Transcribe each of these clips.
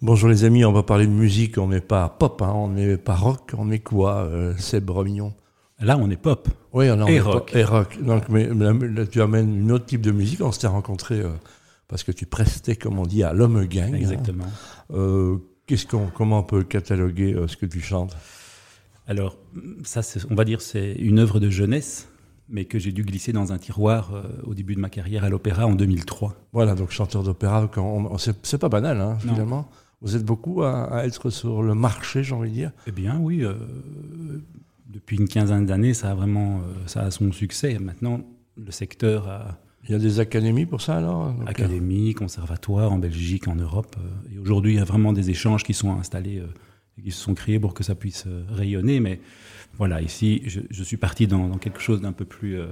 Bonjour les amis, on va parler de musique, on n'est pas pop, hein, on n'est pas rock, on est quoi, euh, Seb Romignon Là, on est pop. Oui, on est Et pop rock. et rock. Donc, mais, là, tu amènes une autre type de musique. On s'était rencontrés euh, parce que tu prestais, comme on dit, à l'homme gang. hein. Exactement. Euh, qu'est-ce qu'on, comment on peut cataloguer euh, ce que tu chantes? Alors, ça, c'est- on va dire, c'est une œuvre de jeunesse, mais que j'ai dû glisser dans un tiroir euh, au début de ma carrière à l'opéra en 2003. Voilà, donc chanteur d'opéra, quand on- on- c'est, c'est pas banal, hein, finalement. Vous êtes beaucoup à, à être sur le marché, j'ai envie de dire. Eh bien, oui, euh, depuis une quinzaine d'années, ça a vraiment euh, ça a son succès. Maintenant, le secteur a Il y a des académies pour ça, alors Donc, euh, académie, conservatoire en Belgique, en Europe. euh, et aujourd'hui, il y a vraiment des échanges qui sont installés euh, et qui se sont créés pour que ça puisse euh, rayonner. Mais voilà, ici, je, je suis parti dans, dans quelque chose d'un peu plus, euh,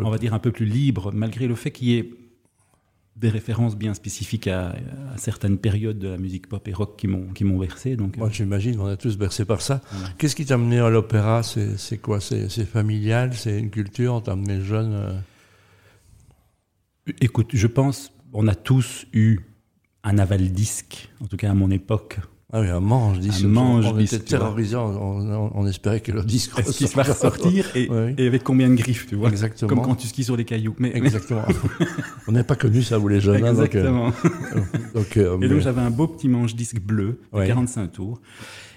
on va dire, un peu plus libre, malgré le fait qu'il y ait des références bien spécifiques à, à certaines périodes de la musique pop et rock qui m'ont qui m'ont versé. Donc, Moi, j'imagine, on est tous bercés par ça. Qu'est-ce qui t'a amené à l'opéra? C'est, quoi? C'est, familial? C'est une culture? On t'a amené jeune euh, Écoute, je pense, on a tous eu un aval disque, en tout cas à mon époque. Ah oui, un manche disque. Un manche on disque, était terrorisés, on, on- on espérait que le disque Est-ce qu'il va ressortir et, Oui. et avec combien de griffes, tu vois Exactement. Comme quand tu skis sur les cailloux. Mais, Exactement. on n'a pas connu ça, vous les jeunes. hein, donc, euh, Exactement. donc, euh, Et donc j'avais un beau petit manche disque bleu de Ouais. 45 tours.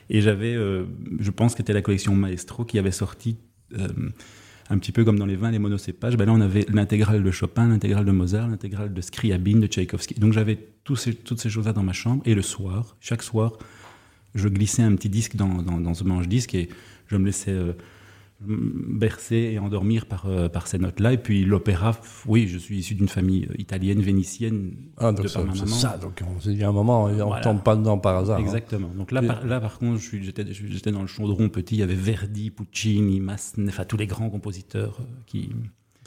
Et j'avais, euh, je pense que c'était la collection Maestro qui avait sorti, un petit peu comme dans les vins, les monocépages. Ben là, on avait l'intégrale de Chopin, l'intégrale de Mozart, l'intégrale de Scriabine, de Tchaïkovski. Donc j'avais toutes ces choses-là dans ma chambre. Et le soir, chaque soir, je glissais un petit disque dans, dans, ce manche disque et je me laissais euh, bercer et endormir par, euh, par ces notes-là. Et puis l'opéra, oui, je suis issu d'une famille italienne, vénitienne, Ah, donc c'est ça. Donc on s'est dit à un moment, on ne Voilà. tombe pas dedans par hasard. hein. Exactement. Donc là, Et- par, là, par contre, j'étais j'étais dans le chaudron petit. Il y avait Verdi, Puccini, Massenet, enfin tous les grands compositeurs euh, qui.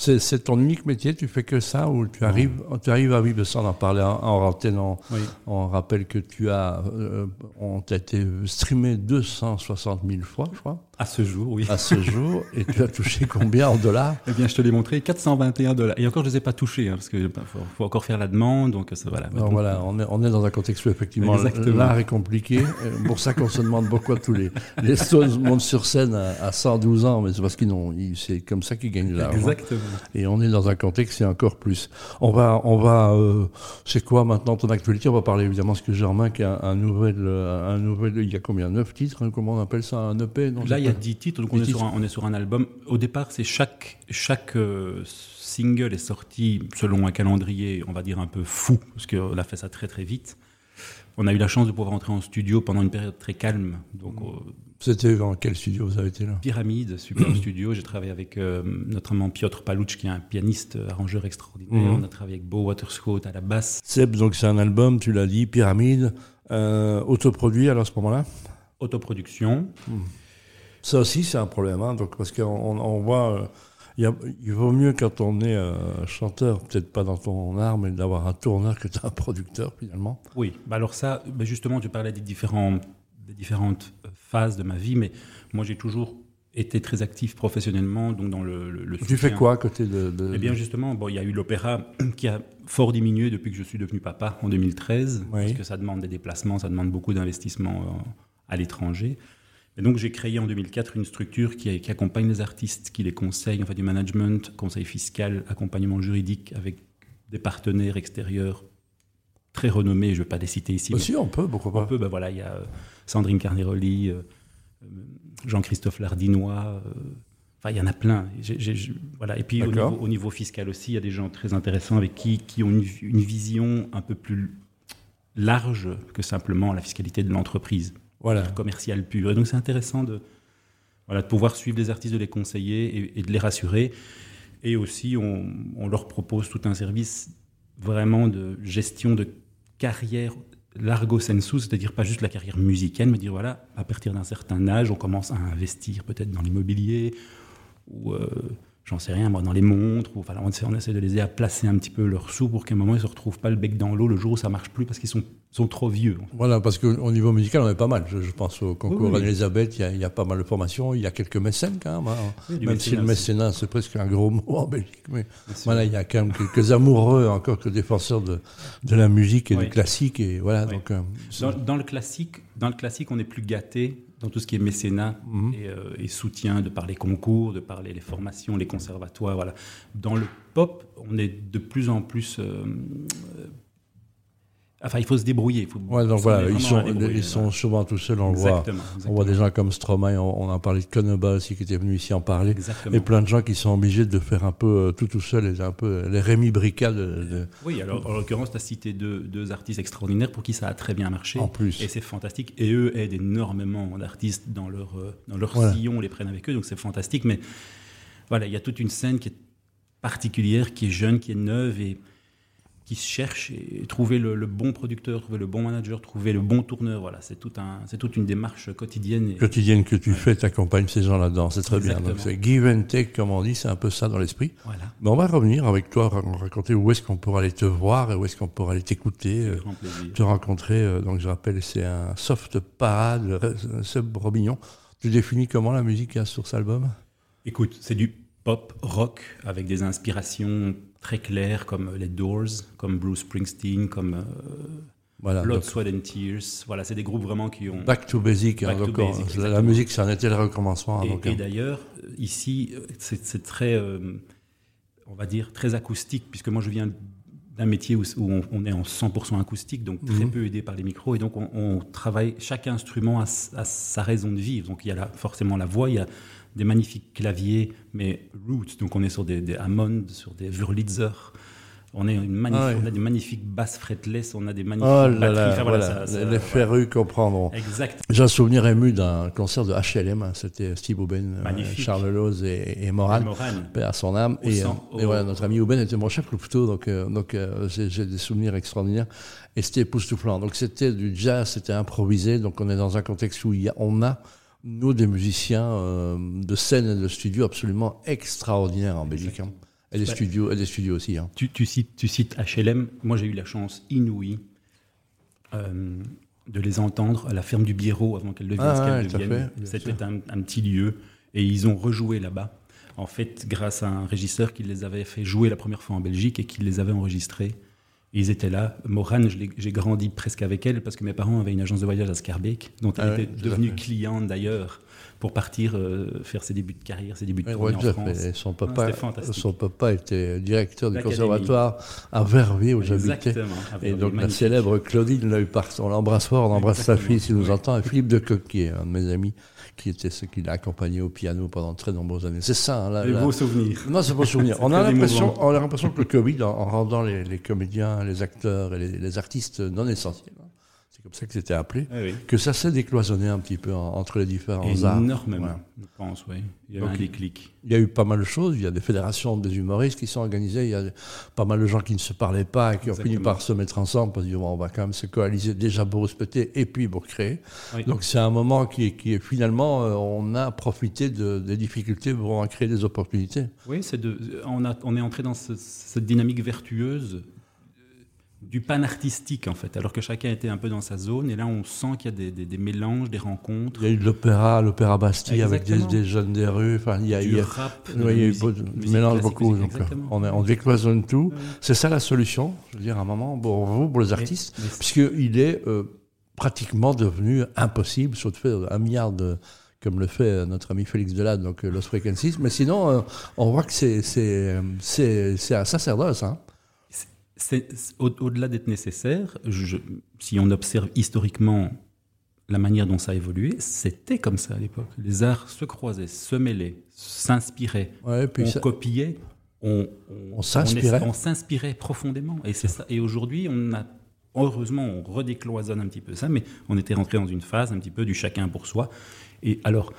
C'est, ton unique métier, tu fais que ça ou tu arrives, tu arrives à vivre sans en parler en, en antenne, en- Oui. On rappelle que tu as, euh, on t'a été streamé 260 000 fois, je crois, À ce jour, oui. à ce jour, et tu as touché combien en dollars? Eh bien, je te l'ai montré, 421 dollars. Et encore, je ne les ai pas touchés, hein, parce qu'il faut, faut encore faire la demande. Donc, ça, voilà. Alors voilà, on est, on est dans un contexte où effectivement l'art est compliqué. Euh, Pour ça qu'on se demande pourquoi tous les, les Stones montent sur scène à, à 112 ans, mais c'est parce qu'ils n'ont, c'est comme ça qu'ils gagnent de l'argent. Exactement. Et on est dans un contexte, c'est encore plus. On va, on va, euh, c'est quoi maintenant ton actualité? On va parler évidemment ce que j'ai en main, qui est un, un nouvel, euh, un nouvel, il y a combien? Neuf titres hein, Comment on appelle ça? Un EP non, Là, y a pas- 10 titres, donc on 10 est, titres. sur un, on est sur un album. Au départ, c'est chaque, chaque euh, single est sorti selon un calendrier, on va dire, un peu fou, parce qu'on a fait ça très très vite. On a eu la chance de pouvoir entrer en studio pendant une période très calme. Donc, euh, C'était dans quel studio vous avez été là? Pyramide, super studio. J'ai travaillé avec euh, notamment Piotr Palouch, qui est un pianiste, arrangeur extraordinaire. Mhm. On a travaillé avec Beau Waterscott à la basse. Seb, donc c'est un album, tu l'as dit, Pyramide, euh, autoproduit alors à ce moment-là? Autoproduction. Ça aussi, c'est un problème, hein, donc, parce qu'on on, on voit, euh, il y a- il vaut mieux quand on est euh, chanteur, peut-être pas dans ton art, mais d'avoir un tourneur que un producteur finalement. Oui, bah alors ça, bah justement, tu parlais des, différents, des différentes euh, phases de ma vie, mais moi j'ai toujours été très actif professionnellement, donc dans le, le, le Tu fais quoi à côté de... de- Eh bien justement, bon, il y a eu l'opéra qui a fort diminué depuis que je suis devenu papa en 2013, Oui. parce que ça demande des déplacements, ça demande beaucoup d'investissements euh, à l'étranger. Et donc j'ai créé en 2004 une structure qui, qui accompagne les artistes, qui les conseille, enfin du management, conseil fiscal, accompagnement juridique avec des partenaires extérieurs très renommés, je ne vais pas les citer ici, Aussi, on peut, pourquoi pas. peu, ben voilà, il y a euh, Sandrine Carneroli, euh, euh, Jean-Christophe Lardinois, enfin il y en a plein. Voilà. Et puis au niveau, au niveau fiscal aussi, il y a des gens très intéressants avec qui, qui ont une, une vision un peu plus large que simplement la fiscalité de l'entreprise Voilà. commerciale pure. Et donc c'est intéressant de, voilà, de pouvoir suivre les artistes, de les conseiller et, et de les rassurer. Et aussi, on, on leur propose tout un service vraiment de gestion de carrière largo sensu, c'est-à-dire pas juste la carrière musicale, mais dire voilà, à partir d'un certain âge, on commence à investir peut-être dans l'immobilier ou euh, j'en sais rien, moi, dans les montres, ou, enfin, on, essaie, on essaie de les aider à placer un petit peu leurs sous pour qu'à un moment, ils ne se retrouvent pas le bec dans l'eau le jour où ça marche plus parce qu'ils sont, sont trop vieux. Voilà, parce qu'au niveau musical, on est pas mal. Je, je pense au concours Oui, oui. Elisabeth, il y, a- il y a pas mal de formations, il y a quelques mécènes quand même. hein. Même si le mécénat c'est presque un gros mot en Belgique. Mais voilà, il y a quand même quelques amoureux encore que défenseurs de, de la musique et Oui. du classique. Et voilà, donc. euh, Dans, dans le classique, dans le classique, on est plus gâté dans tout ce qui est mécénat Mhm. et, euh, et soutien de par les concours, de par les, les formations, les conservatoires. Voilà. Dans le pop, on est de plus en plus. euh, enfin, il faut se débrouiller. Il faut Ouais, donc s'en voilà, est ils sont, ils souvent tout seuls, on voit. Exactement, On voit des gens comme Stromae, on, on a parlé de Konoba aussi qui était venu ici en parler. Exactement. Et plein de gens qui sont obligés de faire un peu euh, tout tout seul, et un peu les Rémi Brica de, de- Oui, alors en l'occurrence, tu as cité deux, deux artistes extraordinaires pour qui ça a très bien marché. En plus. Et c'est fantastique. Et eux aident énormément d'artistes dans leur, euh, dans leur Voilà. sillon, on les prennent avec eux, donc c'est fantastique. Mais voilà, il y a toute une scène qui est particulière, qui est jeune, qui est neuve et qui cherche. Et trouver le, le bon producteur, trouver le bon manager, trouver le bon tourneur, voilà, c'est tout un, c'est toute une démarche quotidienne. Et, quotidienne que tu fais, tu accompagnes ces gens là-dedans, c'est très bien. Donc c'est give and take, comme on dit, c'est un peu ça dans l'esprit. voilà, Mais on va revenir avec toi, ra- raconter où est-ce qu'on pourra aller te voir et où est-ce qu'on pourra aller t'écouter, euh, te rencontrer. euh, Donc je rappelle, c'est un soft parade, Seb Robignon. Tu définis comment la musique sur cet album? Écoute, c'est du pop rock avec des inspirations très claires comme les Doors, comme Bruce Springsteen, comme euh, Voilà. Blood, donc, Sweat and Tears. Voilà, c'est des groupes vraiment qui ont. back to basic. hein, Back to donc, on- basic, la- musique, ça en était le recommencement. hein, Et, et hein. d'ailleurs, euh, ici, euh, c'est très, euh, on va dire, très acoustique, puisque moi je viens d'un métier où, où on, on est en 100% acoustique, donc très Mhm. peu aidé par les micros, et donc on, on travaille, chaque instrument a, sa raison de vivre. Donc il y a la- forcément la voix, il y a des magnifiques claviers, mais roots, donc on est sur des, des Hammond, sur des Wurlitzer. On, est une magnifique, Ah on a des magnifiques basses fretless, on a des magnifiques Oh là là, Enfin, voilà, ça- ça- les voilà. férus comprendront. Exact. J'ai un souvenir ému d'un concert de HLM, hein, c'était Steve Aubaine, euh. Charles Loz et, et Moran. À son âme. Au Et, sang, euh, et au- voilà, notre ami Ouben était mon chef couteau, donc, euh, donc euh, j'ai j'ai des souvenirs extraordinaires. Et c'était époustouflant. Donc c'était du jazz, c'était improvisé. Donc on est dans un contexte où il y a, on a, nous, des musiciens euh, de scène et de studio absolument extraordinaires en Belgique. hein. Et des Ouais. studios, et des studios aussi. hein. Tu, tu cites, tu cites HLM. Moi, j'ai eu la chance inouïe euh, de les entendre à la ferme du Biérot avant qu'elle devienne Ah ce qu'elle ouais, C'était un, un petit lieu et ils ont rejoué là-bas. En fait, grâce à un régisseur qui les avait fait jouer la première fois en Belgique et qui les avait enregistrés. Ils étaient là. Morane, j'ai grandi presque avec elle parce que mes parents avaient une agence de voyage à Scarbeck, dont elle Ah ouais, était devenue cliente d'ailleurs pour partir euh, faire ses débuts de carrière, ses débuts de tout en France. Et son papa, son papa était directeur du conservatoire à Verviers où j'habitais. Et donc la célèbre Claudine Leuil part, on l'embrasse fort, on embrasse sa fille s'il nous Oui. entend, et Philippe de Coquier, un de mes amis, qui était ce qui l'a accompagné au piano pendant très nombreuses années. C'est ça, hein, là. Des là. beaux souvenirs. Non, c'est pas souvenir. C'est On a l'impression, on a l'impression que le Covid, en, en rendant les, les comédiens, les acteurs et les, les artistes non essentiels, hein, comme ça que c'était appelé, oui. que ça s'est décloisonné un petit peu en- entre les différents arts. Énormément, je pense, oui. Il y a eu Donc, un déclic. Il y a eu pas mal de choses. Il y a des fédérations des humoristes qui sont organisées. Il y a pas mal de gens qui ne se parlaient pas et qui ont fini par se mettre ensemble pour dire bon, on va quand même se coaliser déjà pour respecter et puis pour créer. Oui. Donc c'est un moment qui est, qui est finalement, euh, on a profité de- des difficultés pour en créer des opportunités. Oui, c'est de, on, a, on est entré dans ce- cette dynamique vertueuse du pan artistique, en fait, alors que chacun était un peu dans sa zone. Et là, on sent qu'il y a des, des- des mélanges, des rencontres, Il y a eu de l'opéra, l'opéra Bastille avec des, des jeunes des rues. Enfin, il y a, du rap, oui, la il y a eu musique- beaucoup de- musique mélange beaucoup. musique, Donc, euh, on, on décloisonne tout. Oui. C'est ça la solution, je veux dire, à un moment, pour vous, pour les artistes. Puisqu'il est euh, pratiquement devenu impossible, sauf de faire un milliard de comme le fait euh, notre ami Félix Delade, donc Lost Frequencies. Mais sinon, euh, on voit que c'est un sacerdoce. Hein. Au-delà d'être nécessaire, je- si on observe historiquement la manière dont ça a évolué, c'était comme ça à l'époque. Les arts se croisaient, se mêlaient, s'inspiraient. Ouais, on ça- copiait, on, On s'inspirait. On, s'inspirait profondément. Et, c'est ça. et aujourd'hui, on a, heureusement, on redécloisonne un petit peu ça, mais on était rentré dans une phase un petit peu du chacun pour soi. Et alors,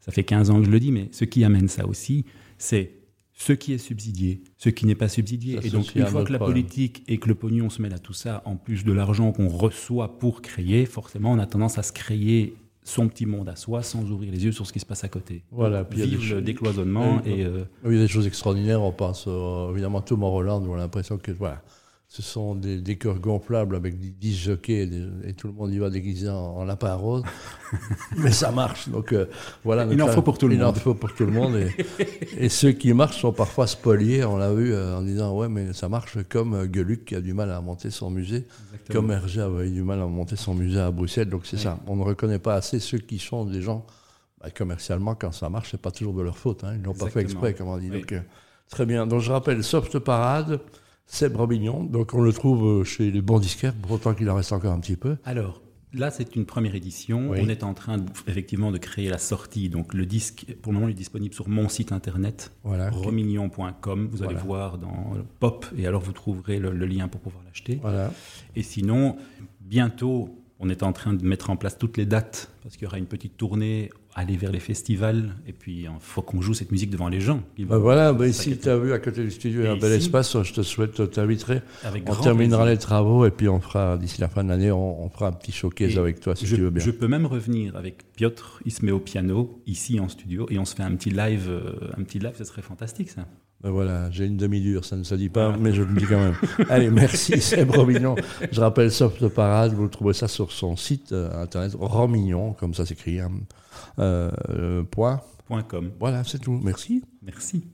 ça fait 15 ans que je le dis, mais ce qui amène ça aussi, c'est ce qui est subsidié, ce qui n'est pas subsidié. Ça, Et donc, une un fois que la problème. politique et que le pognon se mêle à tout ça, en plus de l'argent qu'on reçoit pour créer, forcément, on a tendance à se créer son petit monde à soi sans ouvrir les yeux sur ce qui se passe à côté. Voilà, puis il y a des le choses- décloisonnement Oui, et euh, Oui, il y a des choses extraordinaires. On pense euh, évidemment à Tomorrowland où on a l'impression que voilà, ce sont des décors gonflables avec 10 jockeys et, tout le monde y va déguisé en, en lapin rose. Mais ça marche. Donc euh, voilà. Il en faut pour tout le il en monde. faut pour tout le monde. Et, et ceux qui marchent sont parfois spoliés. On l'a vu euh, en disant ouais, mais ça marche comme euh, Geluc qui a du mal à monter son musée, comme Hergé avait eu du mal à monter son musée à Bruxelles. Donc c'est ça. On ne reconnaît pas assez ceux qui sont des gens bah, commercialement quand ça marche, c'est pas toujours de leur faute. Hein. Ils l'ont pas fait Exactement. exprès, comme on dit. Oui. Donc, euh, très bien. Donc je rappelle Soft Parade, Seb Robignon. Donc on le trouve euh, chez les bons disquaires, pour autant qu'il en reste encore un petit peu. Alors, là, c'est une première édition. Oui. On est en train, de- effectivement, de créer la sortie. Donc, le disque, pour le moment, il est disponible sur mon site internet, Voilà. romignon.com. Vous allez voir dans le Pop, et alors vous trouverez le, le lien pour pouvoir l'acheter. Voilà. Et sinon, bientôt, on est en train de mettre en place toutes les dates, parce qu'il y aura une petite tournée, aller vers les festivals, et puis il faut qu'on joue cette musique devant les gens. Bah voilà, Ça ici, tu as vu à côté du studio, a un Et bel espace. Je te souhaite, t'inviterai. On terminera plaisir. les travaux et puis on fera, d'ici la fin de l'année, on, on fera un petit showcase Et avec toi si je, tu veux bien. je peux même revenir avec Piotr, il se met au piano, ici en studio, et on se fait un petit live, euh, un petit live, ce serait fantastique ça. Ben voilà, j'ai une demi-dure, ça ne se dit pas, mais je le dis quand même. Allez, merci, Seb Romignon. Je rappelle Soft Parade, vous trouvez ça sur son site euh, internet, Romignon, comme ça s'écrit. hein. Euh, euh, point. Point .com. Voilà, c'est tout. Merci. Merci.